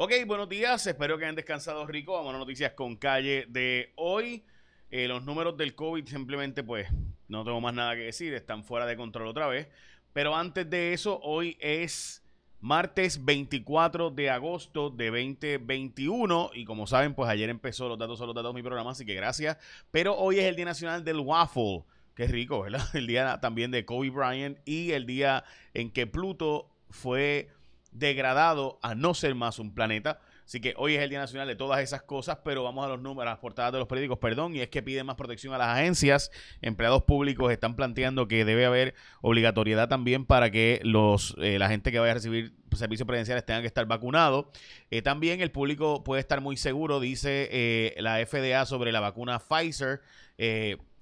Ok, buenos días. Espero que hayan descansado rico. Vamos a noticias con calle de hoy. Eh, los números del COVID simplemente, pues, no tengo más nada que decir. Están fuera de control otra vez. Pero antes de eso, hoy es martes 24 de agosto de 2021. Y como saben, pues ayer empezó los datos son los datos de mi programa, así que gracias. Pero hoy es el Día Nacional del Waffle. Qué rico, ¿verdad? El día también de Kobe Bryant y el día en que Pluto fue degradado a no ser más un planeta. Así que hoy es el Día Nacional de todas esas cosas, pero vamos a los números, a las portadas de los periódicos, perdón, y es que piden más protección a las agencias. Empleados públicos están planteando que debe haber obligatoriedad también para que los eh, la gente que vaya a recibir servicios presidenciales tengan que estar vacunados. Eh, también el público puede estar muy seguro, dice eh, la FDA sobre la vacuna Pfizer.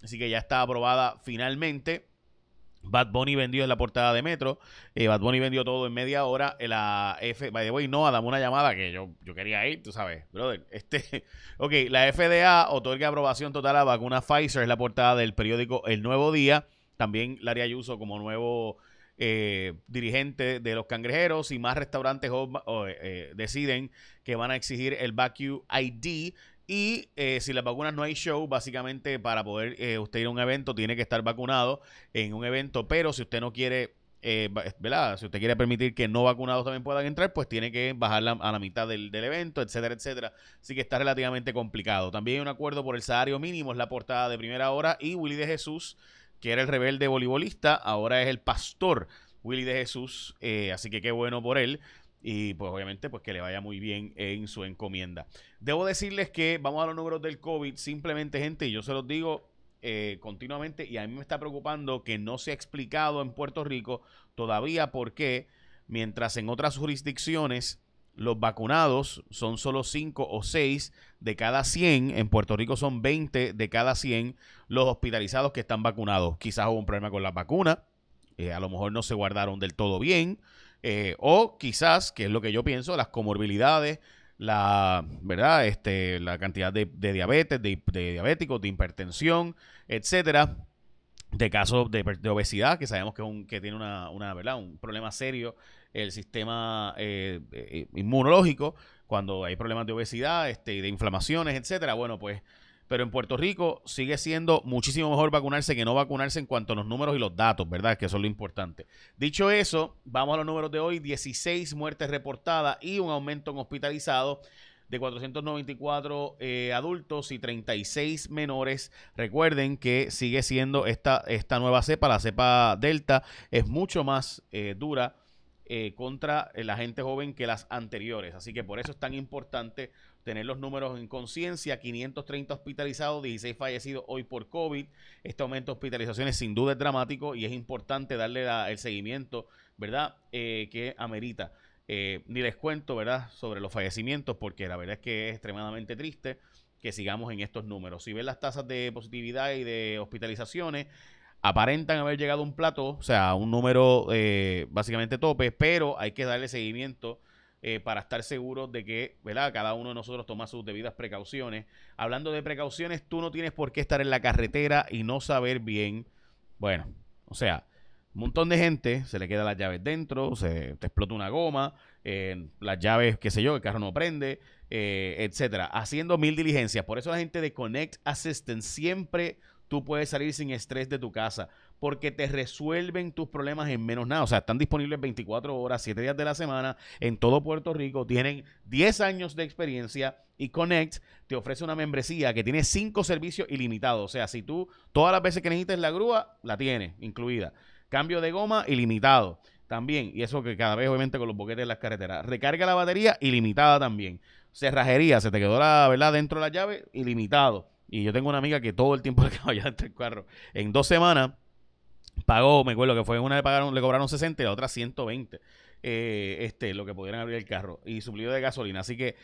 así que ya está aprobada finalmente. Bad Bunny vendió en la portada de Metro. Eh, Bad Bunny vendió todo en media hora. En la F, by the way, no, dame una llamada que yo, yo quería ir, tú sabes, brother. Este, ok, la FDA otorga aprobación total a vacuna Pfizer, es la portada del periódico El Nuevo Día. También Laria Ayuso como nuevo eh, dirigente de los cangrejeros y más restaurantes eh, deciden que van a exigir el Vacu ID y eh, si las vacunas no hay show, básicamente para poder eh, usted ir a un evento tiene que estar vacunado en un evento, pero si usted no quiere, eh, ¿verdad? Si usted quiere permitir que no vacunados también puedan entrar, pues tiene que bajar a la mitad del, del, evento, etcétera, etcétera. Así que está relativamente complicado. También hay un acuerdo por el salario mínimo, es la portada de primera hora, y Willy de Jesús, que era el rebelde voleibolista, ahora es el pastor Willy de Jesús, así que qué bueno por él y pues obviamente pues que le vaya muy bien en su encomienda. Debo decirles que vamos a los números del COVID, simplemente gente, y yo se los digo eh, continuamente y a mí me está preocupando que no se ha explicado en Puerto Rico todavía por qué, mientras en otras jurisdicciones los vacunados son solo 5 o 6 de cada 100, en Puerto Rico son 20 de cada 100 los hospitalizados que están vacunados. Quizás hubo un problema con la vacuna, eh, a lo mejor no se guardaron del todo bien, eh, o quizás, que es lo que yo pienso, las comorbilidades, la, ¿verdad? Este, la cantidad de, diabetes, de, diabéticos, de hipertensión, etcétera, de casos de, obesidad, que sabemos que, un, que tiene una, una, ¿verdad? un problema serio el sistema eh, eh, inmunológico, cuando hay problemas de obesidad, este, de inflamaciones, etcétera. Bueno, pues pero en Puerto Rico sigue siendo muchísimo mejor vacunarse que no vacunarse en cuanto a los números y los datos, ¿verdad? Que es lo importante. Dicho eso, vamos a los números de hoy, 16 muertes reportadas y un aumento en hospitalizados de 494 eh, adultos y 36 menores. Recuerden que sigue siendo esta, esta nueva cepa, la cepa Delta, es mucho más eh, dura eh, contra la gente joven que las anteriores. Así que por eso es tan importante tener los números en conciencia, 530 hospitalizados, 16 fallecidos hoy por COVID. Este aumento de hospitalizaciones sin duda es dramático y es importante darle el seguimiento, ¿verdad?, eh, que amerita. Eh, ni les cuento, ¿verdad?, sobre los fallecimientos, porque la verdad es que es extremadamente triste que sigamos en estos números. Si ven las tasas de positividad y de hospitalizaciones, aparentan haber llegado a un plato, o sea, un número eh, básicamente tope, pero hay que darle seguimiento eh, para estar seguros de que ¿verdad? cada uno de nosotros toma sus debidas precauciones. Hablando de precauciones, tú no tienes por qué estar en la carretera y no saber bien. Bueno, o sea, un montón de gente se le quedan las llaves dentro, se te explota una goma, eh, las llaves, qué sé yo, el carro no prende, eh, etcétera, haciendo mil diligencias. Por eso la gente de Connect Assistant siempre tú puedes salir sin estrés de tu casa porque te resuelven tus problemas en menos nada. O sea, están disponibles 24 horas, 7 días de la semana en todo Puerto Rico. Tienen 10 años de experiencia y Connect te ofrece una membresía que tiene 5 servicios ilimitados. O sea, si tú todas las veces que necesites la grúa, la tienes incluida. Cambio de goma ilimitado también. Y eso que cada vez obviamente con los boquetes en las carreteras. Recarga la batería ilimitada también. Cerrajería, se te quedó la verdad dentro de la llave, ilimitado. Y yo tengo una amiga que todo el tiempo le acaba ya carro. En dos semanas pagó, me acuerdo que fue una le pagaron, le cobraron 60 y la otra 120. Eh, este, lo que pudieran abrir el carro. Y suplió de gasolina. Así que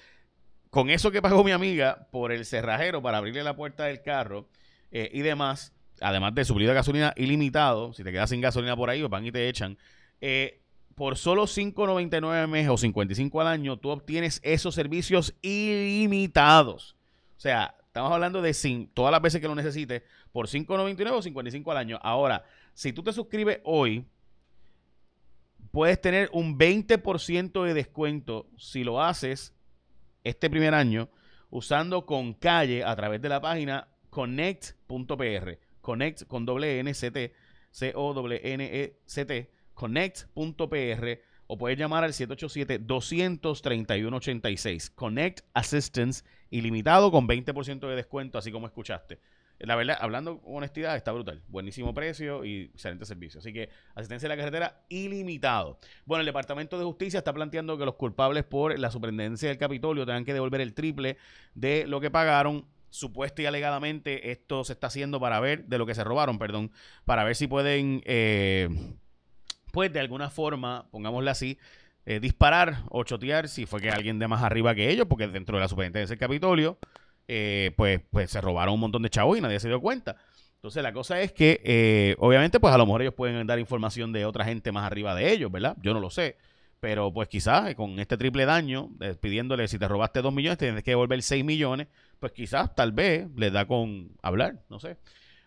con eso que pagó mi amiga por el cerrajero para abrirle la puerta del carro eh, y demás, además de suplido de gasolina ilimitado, si te quedas sin gasolina por ahí, van y te echan. Eh, por solo 5.99 al mes o 55 al año, tú obtienes esos servicios ilimitados. O sea, Estamos hablando de sin, todas las veces que lo necesites por 5.99 o 55 al año. Ahora, si tú te suscribes hoy, puedes tener un 20% de descuento si lo haces este primer año usando con calle a través de la página connect.pr. Connect con doble N C O N E C T, connect.pr o puedes llamar al 787-231-86. Connect Assistance ilimitado con 20% de descuento, así como escuchaste. La verdad, hablando con honestidad, está brutal. Buenísimo precio y excelente servicio. Así que asistencia a la carretera ilimitado. Bueno, el Departamento de Justicia está planteando que los culpables por la superintendencia del Capitolio tengan que devolver el triple de lo que pagaron supuesta y alegadamente esto se está haciendo para ver de lo que se robaron, perdón, para ver si pueden, eh, pues de alguna forma, pongámosle así, eh, disparar o chotear si fue que alguien de más arriba que ellos, porque dentro de la superintendencia del Capitolio eh, pues, pues se robaron un montón de chavos y nadie se dio cuenta. Entonces la cosa es que, eh, obviamente, pues a lo mejor ellos pueden dar información de otra gente más arriba de ellos, ¿verdad? Yo no lo sé. Pero pues quizás eh, con este triple daño, pidiéndole si te robaste 2 millones, tienes que devolver 6 millones, pues quizás, tal vez, les da con hablar, no sé.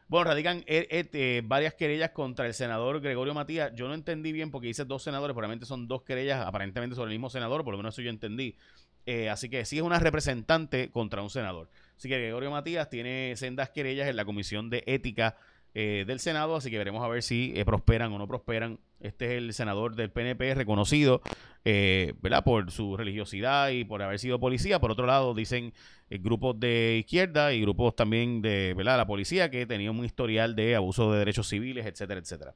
Bueno, radican varias querellas contra el senador Gregorio Matías. Yo no entendí bien porque dice dos senadores, probablemente son dos querellas aparentemente sobre el mismo senador, por lo menos eso yo entendí. Eh, así que sí es una representante contra un senador. Así que Gregorio Matías tiene sendas querellas en la Comisión de Ética eh, del Senado, así que veremos a ver si eh, prosperan o no prosperan. Este es el senador del PNP reconocido, ¿verdad? Por su religiosidad y por haber sido policía. Por otro lado, dicen grupos de izquierda y grupos también de, ¿verdad? La policía que tenían un historial de abuso de derechos civiles, etcétera, etcétera.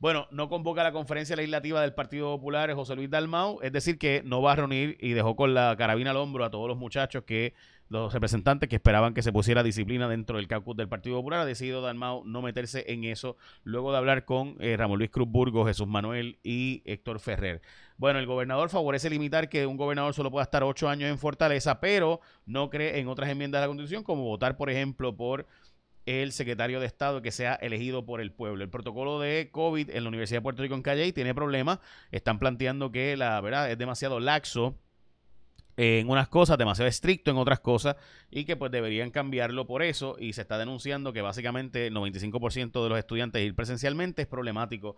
Bueno, no convoca la conferencia legislativa del Partido Popular José Luis Dalmau, es decir, que no va a reunir y dejó con la carabina al hombro a todos los muchachos que los representantes que esperaban que se pusiera disciplina dentro del caucus del Partido Popular. Ha decidido Dalmau no meterse en eso luego de hablar con eh, Ramón Luis Cruz Burgos, Jesús Manuel y Héctor Ferrer. Bueno, el gobernador favorece limitar que un gobernador solo pueda estar ocho años en Fortaleza, pero no cree en otras enmiendas de la Constitución, como votar, por ejemplo, por el secretario de Estado que sea elegido por el pueblo. El protocolo de COVID en la Universidad de Puerto Rico en Calle tiene problemas. Están planteando que la verdad es demasiado laxo en unas cosas, demasiado estricto en otras cosas y que pues deberían cambiarlo por eso y se está denunciando que básicamente el 95% de los estudiantes ir presencialmente es problemático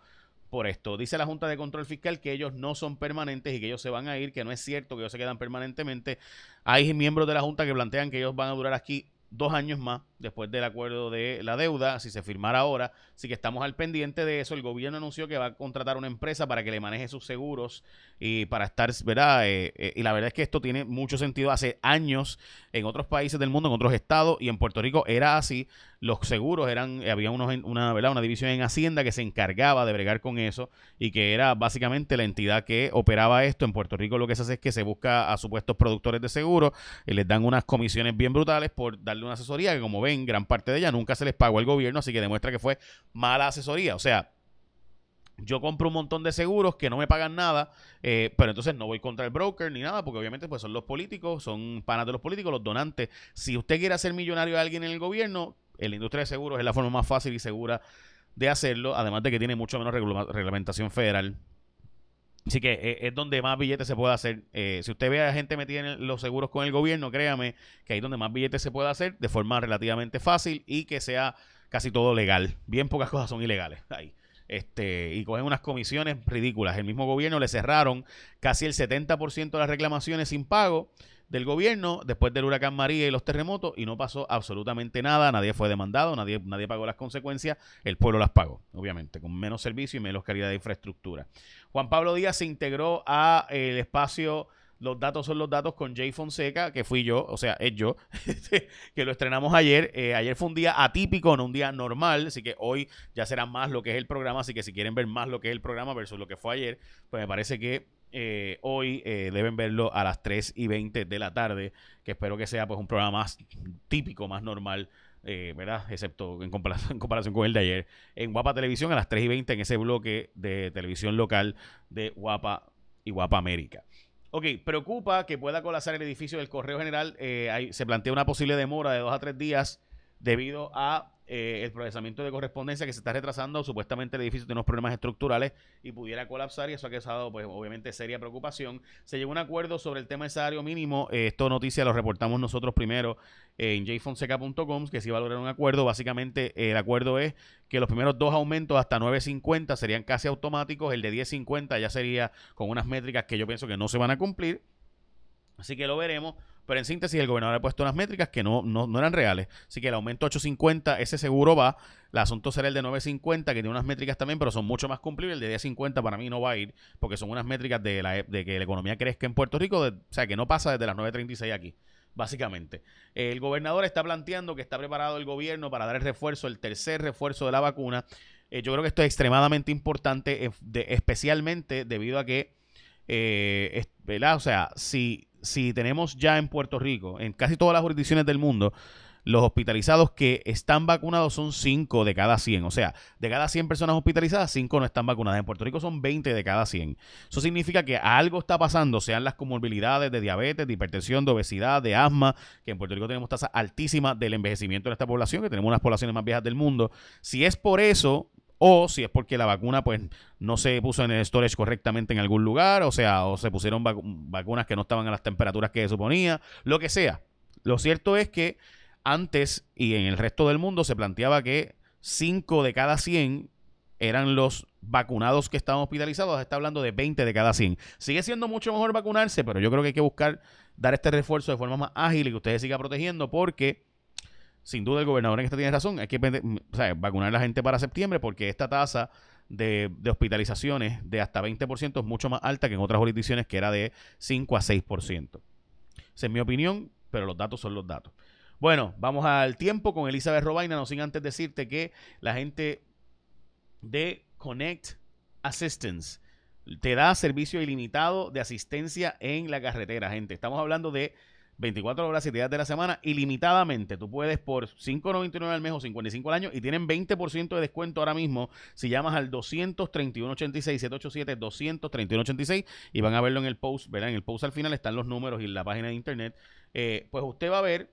por esto. Dice la Junta de Control Fiscal que ellos no son permanentes y que ellos se van a ir, que no es cierto que ellos se quedan permanentemente. Hay miembros de la Junta que plantean que ellos van a durar aquí dos años más después del acuerdo de la deuda, si se firmara ahora. Así que estamos al pendiente de eso. El gobierno anunció que va a contratar una empresa para que le maneje sus seguros y para estar, ¿verdad? Eh, eh, y la verdad es que esto tiene mucho sentido. Hace años en otros países del mundo, en otros estados y en Puerto Rico era así. Los seguros eran, había unos, una, ¿verdad? una división en Hacienda que se encargaba de bregar con eso y que era básicamente la entidad que operaba esto. En Puerto Rico lo que se hace es que se busca a supuestos productores de seguros y les dan unas comisiones bien brutales por darle una asesoría que como ven gran parte de ella nunca se les pagó al gobierno, así que demuestra que fue mala asesoría. O sea, yo compro un montón de seguros que no me pagan nada, eh, pero entonces no voy contra el broker ni nada, porque obviamente pues son los políticos, son panas de los políticos, los donantes. Si usted quiere hacer millonario a alguien en el gobierno, en la industria de seguros es la forma más fácil y segura de hacerlo, además de que tiene mucho menos reglamentación federal Así que eh, es donde más billetes se puede hacer. Eh, si usted ve a gente metida en los seguros con el gobierno, créame que ahí es donde más billetes se puede hacer de forma relativamente fácil y que sea casi todo legal. Bien pocas cosas son ilegales ahí. Este, y cogen unas comisiones ridículas. El mismo gobierno le cerraron casi el 70% de las reclamaciones sin pago del gobierno después del huracán María y los terremotos y no pasó absolutamente nada, nadie fue demandado, nadie, nadie pagó las consecuencias, el pueblo las pagó, obviamente, con menos servicio y menos calidad de infraestructura. Juan Pablo Díaz se integró a el espacio los datos son los datos con Jay Fonseca, que fui yo, o sea, es yo, que lo estrenamos ayer. Eh, ayer fue un día atípico, no un día normal, así que hoy ya será más lo que es el programa, así que si quieren ver más lo que es el programa versus lo que fue ayer, pues me parece que eh, hoy eh, deben verlo a las 3 y 20 de la tarde, que espero que sea pues un programa más típico, más normal, eh, ¿verdad? Excepto en comparación, en comparación con el de ayer, en Guapa Televisión a las 3 y 20 en ese bloque de televisión local de Guapa y Guapa América. Ok, preocupa que pueda colapsar el edificio del Correo General. se plantea una posible demora de dos a tres días debido a eh, el procesamiento de correspondencia que se está retrasando, supuestamente el edificio tiene unos problemas estructurales y pudiera colapsar y eso ha causado pues obviamente seria preocupación. Se llegó a un acuerdo sobre el tema del salario mínimo, eh, esto noticia lo reportamos nosotros primero en jfonseca.com, que se iba a lograr un acuerdo, básicamente el acuerdo es que los primeros dos aumentos hasta 9.50 serían casi automáticos, el de 10.50 ya sería con unas métricas que yo pienso que no se van a cumplir, así que lo veremos. Pero en síntesis, el gobernador ha puesto unas métricas que no, no, no eran reales. Así que el aumento 850, ese seguro va. El asunto será el de 950, que tiene unas métricas también, pero son mucho más cumplibles. El de 1050 para mí no va a ir, porque son unas métricas de, la, de que la economía crezca en Puerto Rico, o sea, que no pasa desde las 936 aquí básicamente. El gobernador está planteando que está preparado el gobierno para dar el refuerzo, el tercer refuerzo de la vacuna. Eh, yo creo que esto es extremadamente importante, especialmente debido a que, eh, ¿verdad? O sea, si, si tenemos ya en Puerto Rico, en casi todas las jurisdicciones del mundo, los hospitalizados que están vacunados son 5 de cada 100. O sea, de cada 100 personas hospitalizadas, 5 no están vacunadas. En Puerto Rico son 20 de cada 100. Eso significa que algo está pasando, sean las comorbilidades de diabetes, de hipertensión, de obesidad, de asma, que en Puerto Rico tenemos tasa altísima del envejecimiento de esta población, que tenemos unas poblaciones más viejas del mundo. Si es por eso, o si es porque la vacuna pues no se puso en el storage correctamente en algún lugar, o sea, o se pusieron vacunas que no estaban a las temperaturas que se suponía, lo que sea. Lo cierto es que antes y en el resto del mundo se planteaba que 5 de cada 100 eran los vacunados que estaban hospitalizados, está hablando de 20 de cada 100. Sigue siendo mucho mejor vacunarse, pero yo creo que hay que buscar dar este refuerzo de forma más ágil y que usted siga protegiendo porque sin duda el gobernador en esta tiene razón, hay que vacunar a la gente para septiembre porque esta tasa de, de, hospitalizaciones de hasta 20% es mucho más alta que en otras jurisdicciones que era de 5 a 6%. Esa es mi opinión, pero los datos son los datos. Bueno, vamos al tiempo con Elizabeth Robaina, no sin antes decirte que la gente de Connect Assistance te da servicio ilimitado de asistencia en la carretera, gente. Estamos hablando de 24 horas, 7 días de la semana, ilimitadamente. Tú puedes por 5.99 al mes o 55 al año y tienen 20% de descuento ahora mismo si llamas al 23186 787 23186 y van a verlo en el post, ¿verdad? En el post al final están los números y la página de internet. Eh, pues usted va a ver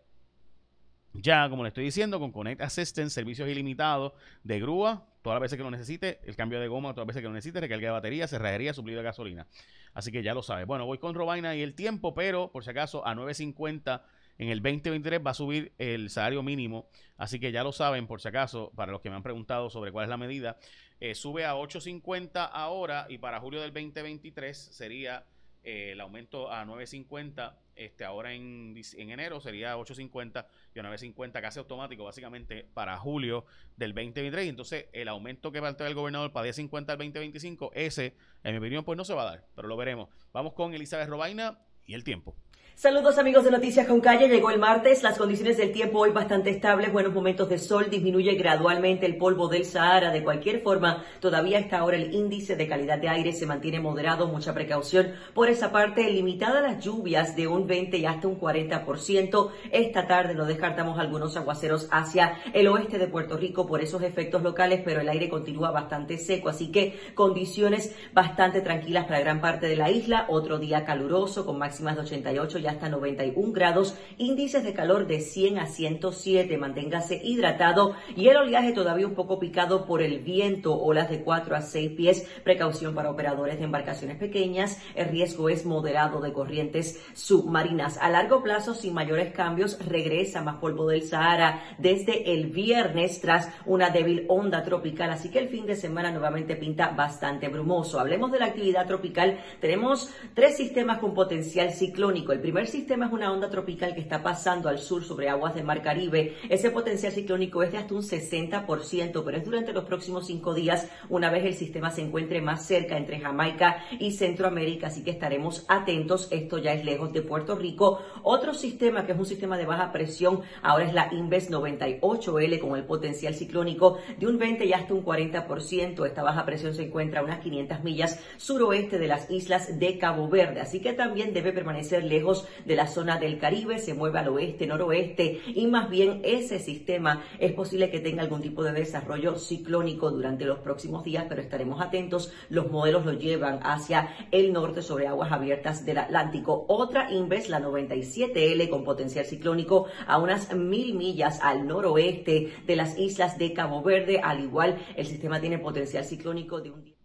ya, como le estoy diciendo, con Connect Assistant, servicios ilimitados de grúa, todas las veces que lo necesite, el cambio de goma, todas las veces que lo necesite, recarga de batería, cerrajería, suplido de gasolina. Así que ya lo sabe. Bueno, voy con Robaina y el tiempo, pero por si acaso a 9.50 en el 2023 va a subir el salario mínimo. Así que ya lo saben, por si acaso, para los que me han preguntado sobre cuál es la medida, eh, sube a 8.50 ahora y para julio del 2023 sería eh, el aumento a 9.50 este, ahora en, en enero sería 8.50 y a 9.50 casi automático, básicamente para julio del 2023. Entonces, el aumento que va a tener el gobernador para 10.50 al 2025, ese, en mi opinión, pues no se va a dar, pero lo veremos. Vamos con Elizabeth Robaina y el tiempo. Saludos amigos de Noticias con Calle, llegó el martes, las condiciones del tiempo hoy bastante estables, buenos momentos de sol, disminuye gradualmente el polvo del Sahara, de cualquier forma, todavía está ahora el índice de calidad de aire se mantiene moderado, mucha precaución por esa parte, limitada las lluvias de un 20 y hasta un 40%, esta tarde no descartamos algunos aguaceros hacia el oeste de Puerto Rico por esos efectos locales, pero el aire continúa bastante seco, así que condiciones bastante tranquilas para gran parte de la isla, otro día caluroso con máximas de 88 y hasta 91 grados, índices de calor de 100 a 107, manténgase hidratado y el oleaje todavía un poco picado por el viento, olas de 4 a 6 pies, precaución para operadores de embarcaciones pequeñas, el riesgo es moderado de corrientes submarinas. A largo plazo, sin mayores cambios, regresa más polvo del Sahara desde el viernes tras una débil onda tropical, así que el fin de semana nuevamente pinta bastante brumoso. Hablemos de la actividad tropical, tenemos tres sistemas con potencial ciclónico. El primer primer sistema es una onda tropical que está pasando al sur sobre aguas del Mar Caribe. Ese potencial ciclónico es de hasta un 60%, pero es durante los próximos cinco días, una vez el sistema se encuentre más cerca entre Jamaica y Centroamérica, así que estaremos atentos. Esto ya es lejos de Puerto Rico. Otro sistema que es un sistema de baja presión, ahora es la Inves 98L con el potencial ciclónico de un 20 y hasta un 40%. Esta baja presión se encuentra a unas 500 millas suroeste de las islas de Cabo Verde, así que también debe permanecer lejos de la zona del Caribe, se mueve al oeste, noroeste y más bien ese sistema es posible que tenga algún tipo de desarrollo ciclónico durante los próximos días, pero estaremos atentos. Los modelos lo llevan hacia el norte sobre aguas abiertas del Atlántico. Otra Inves, la 97L con potencial ciclónico a unas mil millas al noroeste de las islas de Cabo Verde. Al igual, el sistema tiene potencial ciclónico de un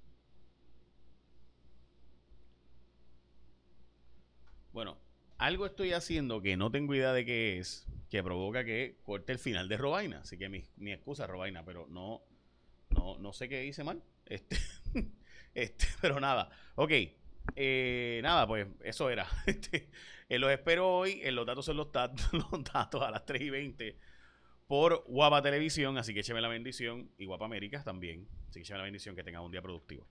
Bueno, algo estoy haciendo que no tengo idea de qué es, que provoca que corte el final de Robaina. Así que mi, excusa, Robaina, pero no, no, no sé qué hice mal. Este, este, pero nada. Ok, eh, nada, pues eso era. Este, eh, los espero hoy. En los datos son los, datos, a las 3 y 20 por Guapa Televisión. Así que écheme la bendición. Y Guapa América también. Así que écheme la bendición. Que tengan un día productivo.